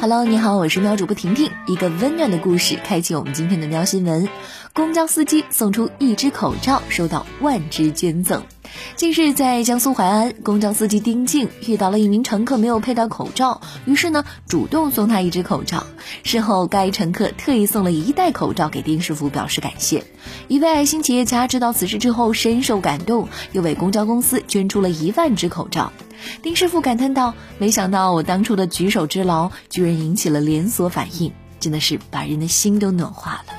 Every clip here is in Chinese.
Hello，你好，我是喵主播婷婷。一个温暖的故事，开启我们今天的喵新闻。公交司机送出一只口罩，收到万只捐赠。近日，在江苏淮安，公交司机丁静遇到了一名乘客没有佩戴口罩，于是呢，主动送他一只口罩。事后，该乘客特意送了一袋口罩给丁师傅，表示感谢。一位爱心企业家知道此事之后，深受感动，又为公交公司捐出了一万只口罩。丁师傅感叹道：“没想到我当初的举手之劳，居然引起了连锁反应，真的是把人的心都暖化了。”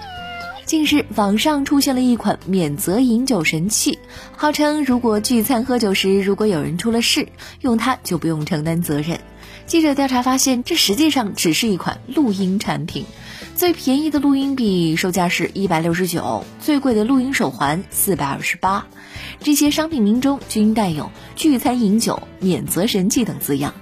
近日，网上出现了一款免责饮酒神器，号称如果聚餐喝酒时，如果有人出了事，用它就不用承担责任。记者调查发现，这实际上只是一款录音产品。最便宜的录音笔售价是一百六十九，最贵的录音手环四百二十八。这些商品名中均带有“聚餐饮酒免责神器”等字样。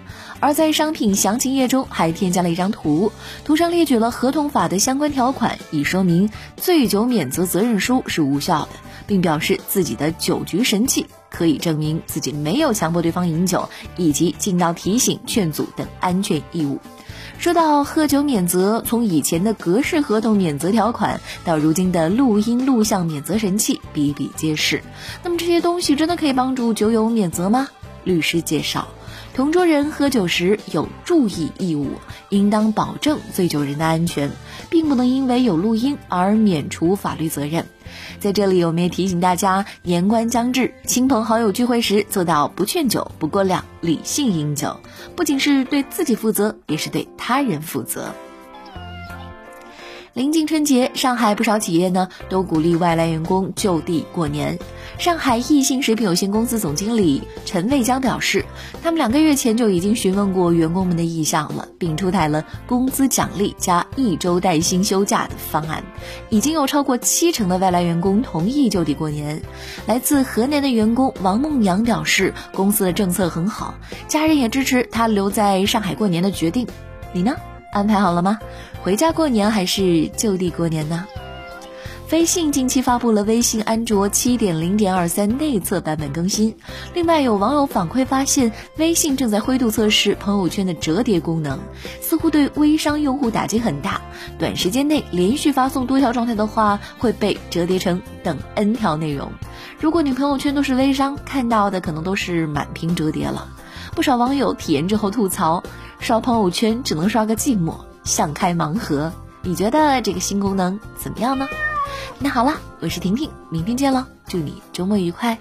而在商品详情页中还添加了一张图，图上列举了合同法的相关条款，以说明醉酒免责责任书是无效的，并表示自己的酒局神器可以证明自己没有强迫对方饮酒，以及尽到提醒、劝阻等安全义务。说到喝酒免责，从以前的格式合同免责条款到如今的录音录像免责神器，比比皆是。那么这些东西真的可以帮助酒友免责吗？律师介绍。同桌人喝酒时有注意义务，应当保证醉酒人的安全，并不能因为有录音而免除法律责任。在这里，我们也提醒大家，年关将至，亲朋好友聚会时做到不劝酒、不过量、理性饮酒，不仅是对自己负责，也是对他人负责。临近春节，上海不少企业呢都鼓励外来员工就地过年。上海益信食品有限公司总经理陈卫江表示，他们两个月前就已经询问过员工们的意向了，并出台了工资奖励加一周带薪休假的方案。已经有超过七成的外来员工同意就地过年。来自河南的员工王梦阳表示，公司的政策很好，家人也支持他留在上海过年的决定。你呢？安排好了吗？回家过年还是就地过年呢？微信近期发布了微信安卓七点零点二三内测版本更新。另外，有网友反馈发现，微信正在灰度测试朋友圈的折叠功能，似乎对微商用户打击很大。短时间内连续发送多条状态的话，会被折叠成等 N 条内容。如果你朋友圈都是微商，看到的可能都是满屏折叠了。不少网友体验之后吐槽，刷朋友圈只能刷个寂寞，像开盲盒。你觉得这个新功能怎么样呢？那好了，我是婷婷，明天见喽！祝你周末愉快。